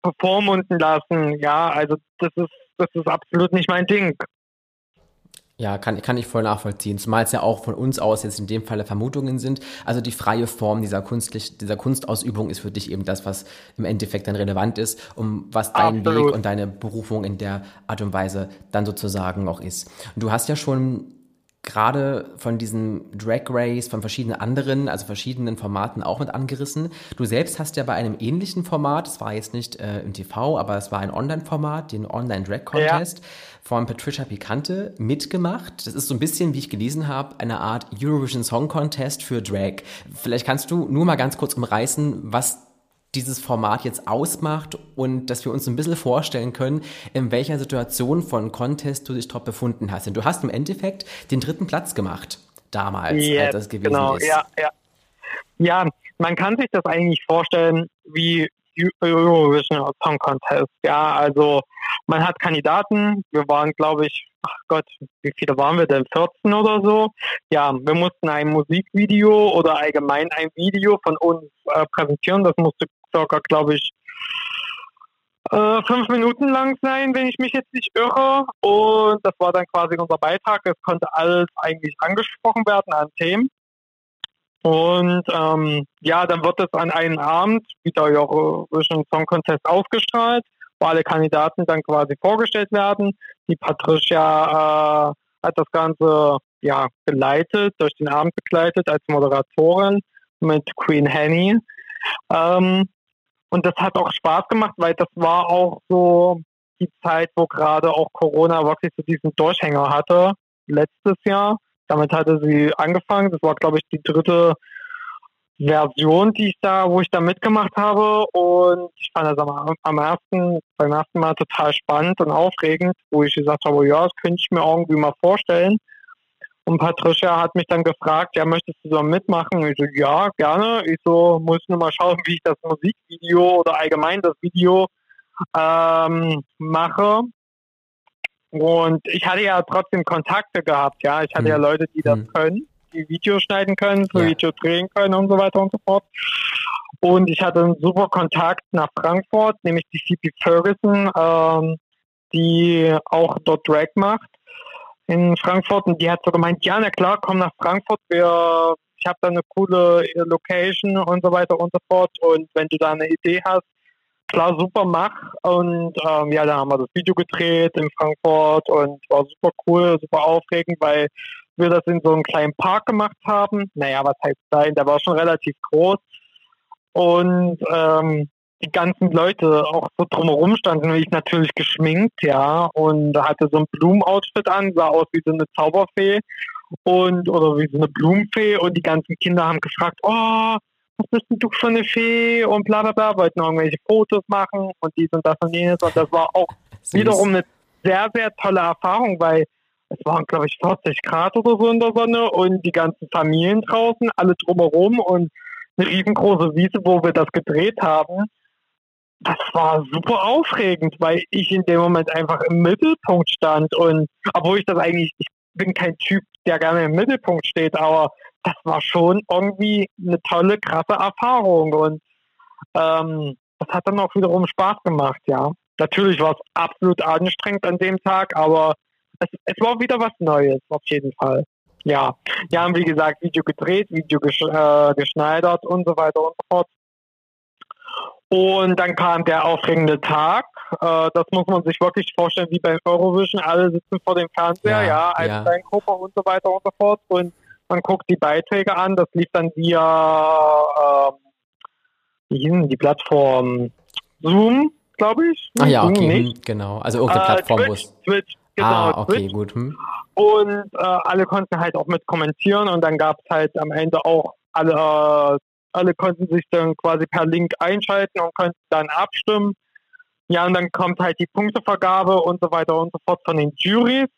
bevormunden lassen. Ja, also das ist, das ist absolut nicht mein Ding. Ja, kann, kann ich voll nachvollziehen. Zumal es ja auch von uns aus jetzt in dem Falle Vermutungen sind. Also die freie Form dieser, Kunstlich, dieser Kunstausübung ist für dich eben das, was im Endeffekt dann relevant ist, um was dein Absolut. Weg und deine Berufung in der Art und Weise dann sozusagen auch ist. Und du hast ja schon gerade von diesem Drag Race, von verschiedenen anderen, also verschiedenen Formaten auch mit angerissen. Du selbst hast ja bei einem ähnlichen Format, es war jetzt nicht äh, im TV, aber es war ein Online-Format, den Online Drag Contest ja. von Patricia Picante mitgemacht. Das ist so ein bisschen, wie ich gelesen habe, eine Art Eurovision Song Contest für Drag. Vielleicht kannst du nur mal ganz kurz umreißen, was dieses Format jetzt ausmacht und dass wir uns ein bisschen vorstellen können, in welcher Situation von Contest du dich dort befunden hast. Denn du hast im Endeffekt den dritten Platz gemacht, damals, yes, als das gewesen genau, ist. Ja, ja. ja, man kann sich das eigentlich vorstellen wie Eurovision Song Contest. Ja, also man hat Kandidaten. Wir waren, glaube ich, ach Gott, wie viele waren wir denn? 14 oder so? Ja, wir mussten ein Musikvideo oder allgemein ein Video von uns äh, präsentieren. Das musste circa, glaube ich, äh, fünf Minuten lang sein, wenn ich mich jetzt nicht irre. Und das war dann quasi unser Beitrag. Es konnte alles eigentlich angesprochen werden an Themen. Und ähm, ja, dann wird es an einem Abend, wie der Eurovision Song Contest ausgestrahlt, wo alle Kandidaten dann quasi vorgestellt werden. Die Patricia äh, hat das Ganze ja geleitet, durch den Abend begleitet als Moderatorin mit Queen Henny. Ähm, und das hat auch Spaß gemacht, weil das war auch so die Zeit, wo gerade auch Corona wirklich so diesen Durchhänger hatte, letztes Jahr. Damit hatte sie angefangen. Das war, glaube ich, die dritte Version, die ich da, wo ich da mitgemacht habe. Und ich fand das am, am ersten, beim ersten Mal total spannend und aufregend, wo ich gesagt habe, ja, das könnte ich mir irgendwie mal vorstellen. Und Patricia hat mich dann gefragt, ja, möchtest du so mitmachen? Ich so, ja, gerne. Ich so, muss nur mal schauen, wie ich das Musikvideo oder allgemein das Video ähm, mache. Und ich hatte ja trotzdem Kontakte gehabt, ja. Ich hatte mhm. ja Leute, die das mhm. können, die Videos schneiden können, für ja. Video drehen können und so weiter und so fort. Und ich hatte einen super Kontakt nach Frankfurt, nämlich die CP Ferguson, ähm, die auch dort Drag macht in Frankfurt und die hat so gemeint, ja, na klar, komm nach Frankfurt, wir, ich habe da eine coole Location und so weiter und so fort und wenn du da eine Idee hast, klar, super, mach und ähm, ja, dann haben wir das Video gedreht in Frankfurt und war super cool, super aufregend, weil wir das in so einem kleinen Park gemacht haben. Naja, was heißt klein, der war schon relativ groß und ähm, die ganzen Leute auch so drumherum standen, wie ich natürlich geschminkt, ja, und hatte so ein Blumenoutfit an, sah aus wie so eine Zauberfee und oder wie so eine Blumenfee und die ganzen Kinder haben gefragt, oh, was bist denn du für eine Fee? und bla bla bla, wollten irgendwelche Fotos machen und dies und das und jenes und das war auch [laughs] wiederum eine sehr, sehr tolle Erfahrung, weil es waren, glaube ich, 40 Grad oder so in der Sonne und die ganzen Familien draußen, alle drumherum und eine riesengroße Wiese, wo wir das gedreht haben das war super aufregend, weil ich in dem Moment einfach im Mittelpunkt stand und obwohl ich das eigentlich, ich bin kein Typ, der gerne im Mittelpunkt steht, aber das war schon irgendwie eine tolle, krasse Erfahrung und ähm, das hat dann auch wiederum Spaß gemacht, ja. Natürlich war es absolut anstrengend an dem Tag, aber es, es war wieder was Neues, auf jeden Fall. Ja, wir haben wie gesagt Video gedreht, Video gesch äh, geschneidert und so weiter und so fort. Und dann kam der aufregende Tag. Äh, das muss man sich wirklich vorstellen, wie beim Eurovision. Alle sitzen vor dem Fernseher, ja, ja als ja. Kleingruppe und so weiter und so fort. Und man guckt die Beiträge an. Das lief dann via, ähm, wie hieß die Plattform? Zoom, glaube ich. Ah ja, okay, nicht. Hm, genau. Also irgendeine äh, Plattform, Twitch, Twitch, genau. Ah, okay, Twitch. gut. Hm. Und äh, alle konnten halt auch mit kommentieren und dann gab es halt am Ende auch alle alle konnten sich dann quasi per Link einschalten und konnten dann abstimmen. Ja, und dann kommt halt die Punktevergabe und so weiter und so fort von den Juries.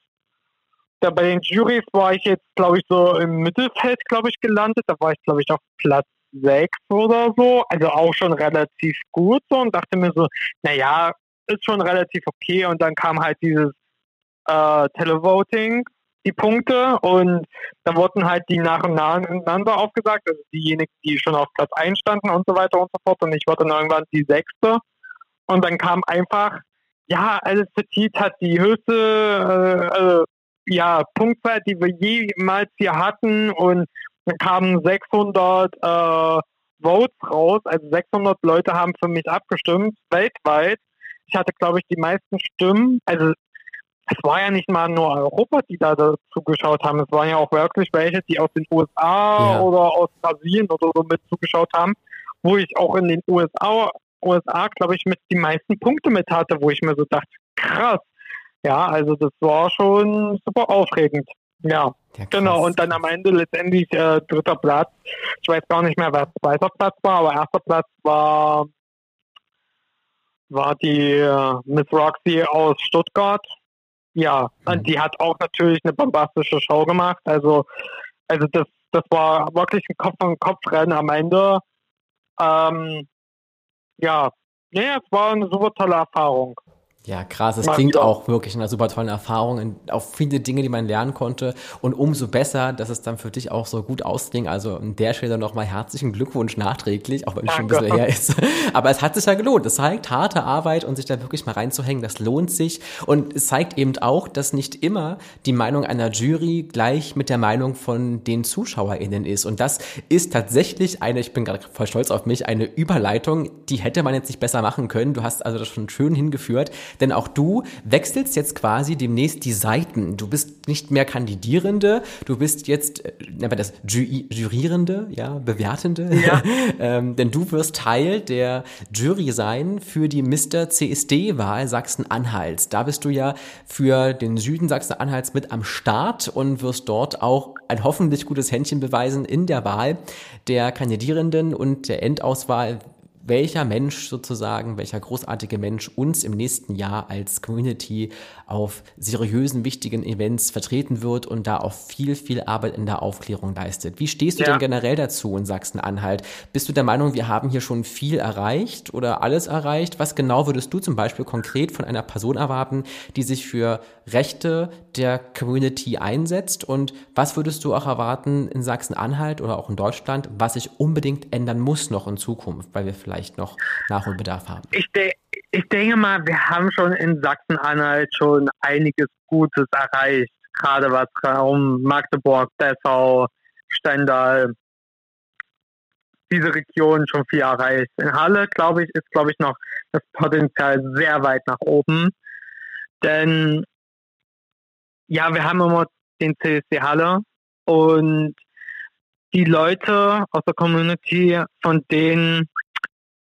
Da bei den Juries war ich jetzt, glaube ich, so im Mittelfeld, glaube ich, gelandet. Da war ich, glaube ich, auf Platz 6 oder so. Also auch schon relativ gut so und dachte mir so, naja, ist schon relativ okay. Und dann kam halt dieses äh, Televoting die Punkte und dann wurden halt die nach und nacheinander aufgesagt, also diejenigen, die schon auf Platz 1 standen und so weiter und so fort. Und ich war dann irgendwann die sechste. Und dann kam einfach, ja, Alice Petit hat die höchste äh, äh, ja, Punktzahl, die wir jemals hier hatten. Und dann kamen 600 äh, Votes raus, also 600 Leute haben für mich abgestimmt, weltweit. Ich hatte, glaube ich, die meisten Stimmen, also es war ja nicht mal nur Europa, die da zugeschaut haben. Es waren ja auch wirklich welche, die aus den USA ja. oder aus Brasilien oder so mit zugeschaut haben, wo ich auch in den USA, USA glaube ich, mit die meisten Punkte mit hatte, wo ich mir so dachte, krass. Ja, also das war schon super aufregend. Ja, ja genau. Und dann am Ende letztendlich äh, dritter Platz. Ich weiß gar nicht mehr, wer zweiter Platz war, aber erster Platz war war die äh, Miss Roxy aus Stuttgart ja, und mhm. die hat auch natürlich eine bombastische Show gemacht. Also, also das, das war wirklich ein Kopf an Kopf Rennen am Ende. Ähm, ja, nee, es war eine super tolle Erfahrung. Ja, krass. Es klingt wieder. auch wirklich einer super tollen Erfahrung, auf viele Dinge, die man lernen konnte. Und umso besser, dass es dann für dich auch so gut ausging. Also an der Stelle nochmal herzlichen Glückwunsch nachträglich, auch wenn es schon ein bisschen her ist. [laughs] Aber es hat sich ja gelohnt. Es zeigt harte Arbeit und sich da wirklich mal reinzuhängen, das lohnt sich. Und es zeigt eben auch, dass nicht immer die Meinung einer Jury gleich mit der Meinung von den ZuschauerInnen ist. Und das ist tatsächlich eine, ich bin gerade voll stolz auf mich, eine Überleitung, die hätte man jetzt nicht besser machen können. Du hast also das schon schön hingeführt denn auch du wechselst jetzt quasi demnächst die Seiten. Du bist nicht mehr Kandidierende, du bist jetzt, äh, nennen wir das Jurierende, ja, Bewertende. Ja. [laughs] ähm, denn du wirst Teil der Jury sein für die Mr. CSD-Wahl Sachsen-Anhalts. Da bist du ja für den Süden Sachsen-Anhalts mit am Start und wirst dort auch ein hoffentlich gutes Händchen beweisen in der Wahl der Kandidierenden und der Endauswahl welcher Mensch sozusagen, welcher großartige Mensch uns im nächsten Jahr als Community auf seriösen, wichtigen Events vertreten wird und da auch viel, viel Arbeit in der Aufklärung leistet. Wie stehst du ja. denn generell dazu in Sachsen-Anhalt? Bist du der Meinung, wir haben hier schon viel erreicht oder alles erreicht? Was genau würdest du zum Beispiel konkret von einer Person erwarten, die sich für Rechte der Community einsetzt? Und was würdest du auch erwarten in Sachsen-Anhalt oder auch in Deutschland, was sich unbedingt ändern muss noch in Zukunft, weil wir vielleicht noch Nachholbedarf haben? Ich, de ich denke mal, wir haben schon in Sachsen-Anhalt schon einiges Gutes erreicht, gerade was um Magdeburg, Dessau, Stendal, diese Region schon viel erreicht. In Halle, glaube ich, ist, glaube ich, noch das Potenzial sehr weit nach oben. Denn ja, wir haben immer den CSD Halle und die Leute aus der Community, von denen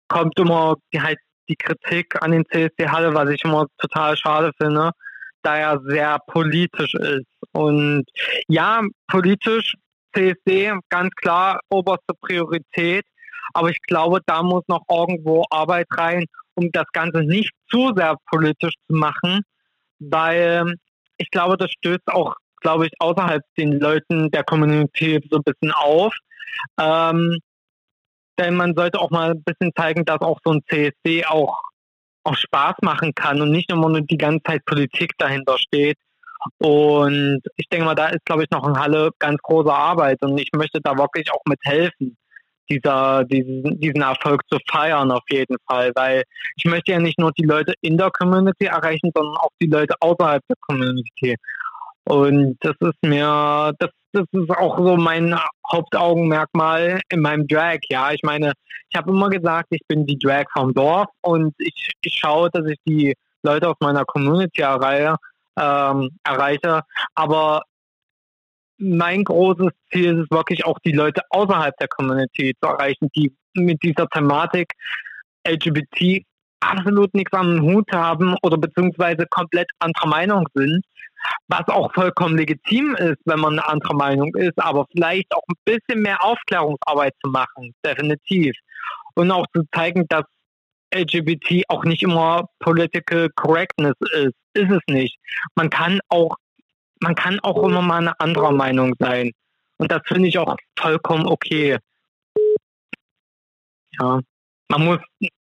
kommt immer halt die Kritik an den CSD Halle, was ich immer total schade finde, da er sehr politisch ist. Und ja, politisch CSD ganz klar oberste Priorität, aber ich glaube, da muss noch irgendwo Arbeit rein, um das Ganze nicht zu sehr politisch zu machen, weil ich glaube, das stößt auch, glaube ich, außerhalb den Leuten der Community so ein bisschen auf. Ähm, denn man sollte auch mal ein bisschen zeigen, dass auch so ein CSD auch, auch Spaß machen kann und nicht immer nur die ganze Zeit Politik dahinter steht. Und ich denke mal, da ist, glaube ich, noch in Halle ganz große Arbeit und ich möchte da wirklich auch mithelfen dieser, diesen, diesen Erfolg zu feiern auf jeden Fall, weil ich möchte ja nicht nur die Leute in der Community erreichen, sondern auch die Leute außerhalb der Community. Und das ist mir, das, das ist auch so mein Hauptaugenmerkmal in meinem Drag. Ja, ich meine, ich habe immer gesagt, ich bin die Drag vom Dorf und ich, ich schaue, dass ich die Leute aus meiner Community erreiche, ähm, erreiche. Aber mein großes Ziel ist es wirklich auch, die Leute außerhalb der Community zu erreichen, die mit dieser Thematik LGBT absolut nichts am Hut haben oder beziehungsweise komplett anderer Meinung sind, was auch vollkommen legitim ist, wenn man eine andere Meinung ist, aber vielleicht auch ein bisschen mehr Aufklärungsarbeit zu machen, definitiv. Und auch zu zeigen, dass LGBT auch nicht immer Political Correctness ist. Ist es nicht. Man kann auch man kann auch immer mal eine andere Meinung sein. Und das finde ich auch vollkommen okay. Ja. Man muss,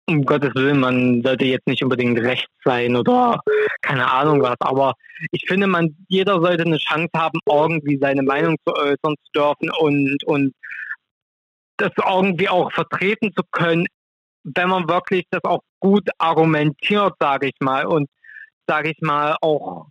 um Gottes Willen, man sollte jetzt nicht unbedingt rechts sein oder keine Ahnung was, aber ich finde, man, jeder sollte eine Chance haben, irgendwie seine Meinung zu äußern zu dürfen und, und das irgendwie auch vertreten zu können, wenn man wirklich das auch gut argumentiert, sage ich mal, und sage ich mal auch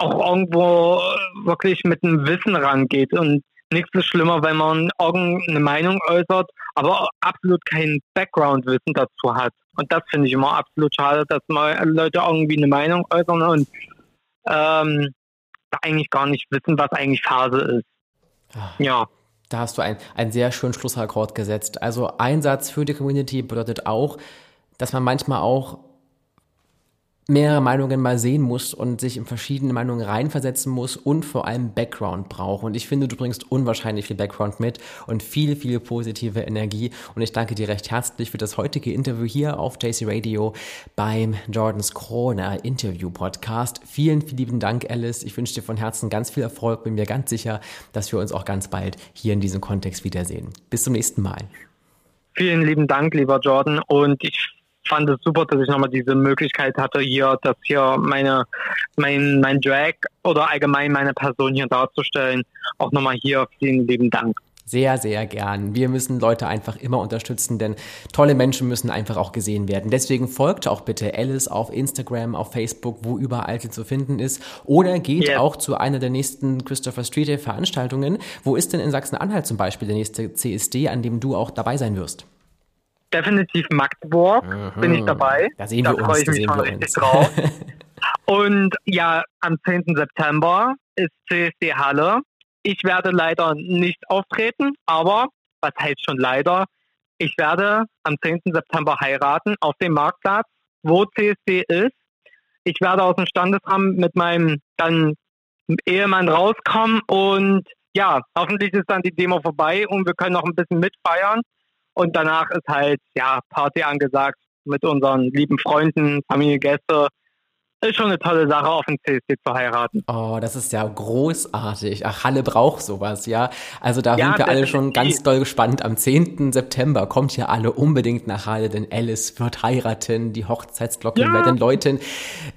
auch irgendwo wirklich mit einem Wissen rangeht. Und nichts ist schlimmer, wenn man irgendeine Meinung äußert, aber absolut kein Background-Wissen dazu hat. Und das finde ich immer absolut schade, dass mal Leute irgendwie eine Meinung äußern und ähm, eigentlich gar nicht wissen, was eigentlich Phase ist. Ach. Ja. Da hast du einen, einen sehr schönen Schlussakkord gesetzt. Also Einsatz für die Community bedeutet auch, dass man manchmal auch mehrere Meinungen mal sehen muss und sich in verschiedene Meinungen reinversetzen muss und vor allem Background braucht. Und ich finde, du bringst unwahrscheinlich viel Background mit und viel, viel positive Energie. Und ich danke dir recht herzlich für das heutige Interview hier auf JC Radio beim Jordans Corner Interview Podcast. Vielen, vielen lieben Dank, Alice. Ich wünsche dir von Herzen ganz viel Erfolg. Bin mir ganz sicher, dass wir uns auch ganz bald hier in diesem Kontext wiedersehen. Bis zum nächsten Mal. Vielen lieben Dank, lieber Jordan. Und ich fand es super, dass ich nochmal diese Möglichkeit hatte, hier, dass hier meine, mein, mein Drag oder allgemein meine Person hier darzustellen. Auch nochmal hier vielen lieben Dank. Sehr, sehr gern. Wir müssen Leute einfach immer unterstützen, denn tolle Menschen müssen einfach auch gesehen werden. Deswegen folgt auch bitte Alice auf Instagram, auf Facebook, wo überall sie zu finden ist. Oder geht yes. auch zu einer der nächsten Christopher Street Day Veranstaltungen. Wo ist denn in Sachsen-Anhalt zum Beispiel der nächste CSD, an dem du auch dabei sein wirst? Definitiv Magdeburg mhm. bin ich dabei. Da sehen da wir freue ich mich schon richtig drauf. [laughs] Und ja, am 10. September ist CSD Halle. Ich werde leider nicht auftreten, aber was heißt schon leider? Ich werde am 10. September heiraten auf dem Marktplatz, wo CSD ist. Ich werde aus dem Standesamt mit meinem dann Ehemann rauskommen und ja, hoffentlich ist dann die Demo vorbei und wir können noch ein bisschen mitfeiern. Und danach ist halt, ja, Party angesagt mit unseren lieben Freunden, Familie, Gäste ist schon eine tolle Sache, auf dem CSD zu heiraten. Oh, das ist ja großartig. Ach, Halle braucht sowas, ja. Also da ja, sind wir alle schon ganz doll gespannt. Am 10. September kommt ja alle unbedingt nach Halle, denn Alice wird heiraten, die Hochzeitsglocken ja. werden läuten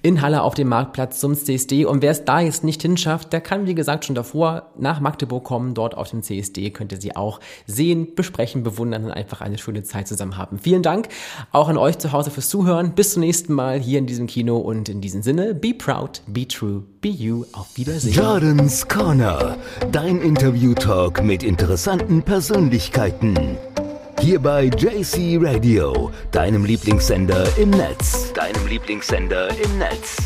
in Halle auf dem Marktplatz zum CSD. Und wer es da jetzt nicht hinschafft, der kann, wie gesagt, schon davor nach Magdeburg kommen. Dort auf dem CSD könnt ihr sie auch sehen, besprechen, bewundern und einfach eine schöne Zeit zusammen haben. Vielen Dank auch an euch zu Hause fürs Zuhören. Bis zum nächsten Mal hier in diesem Kino und in diesem diesem Sinne, be proud, be true, be you. Auf Wiedersehen. Jordans Corner, dein Interview-Talk mit interessanten Persönlichkeiten. Hier bei JC Radio, deinem Lieblingssender im Netz. Deinem Lieblingssender im Netz.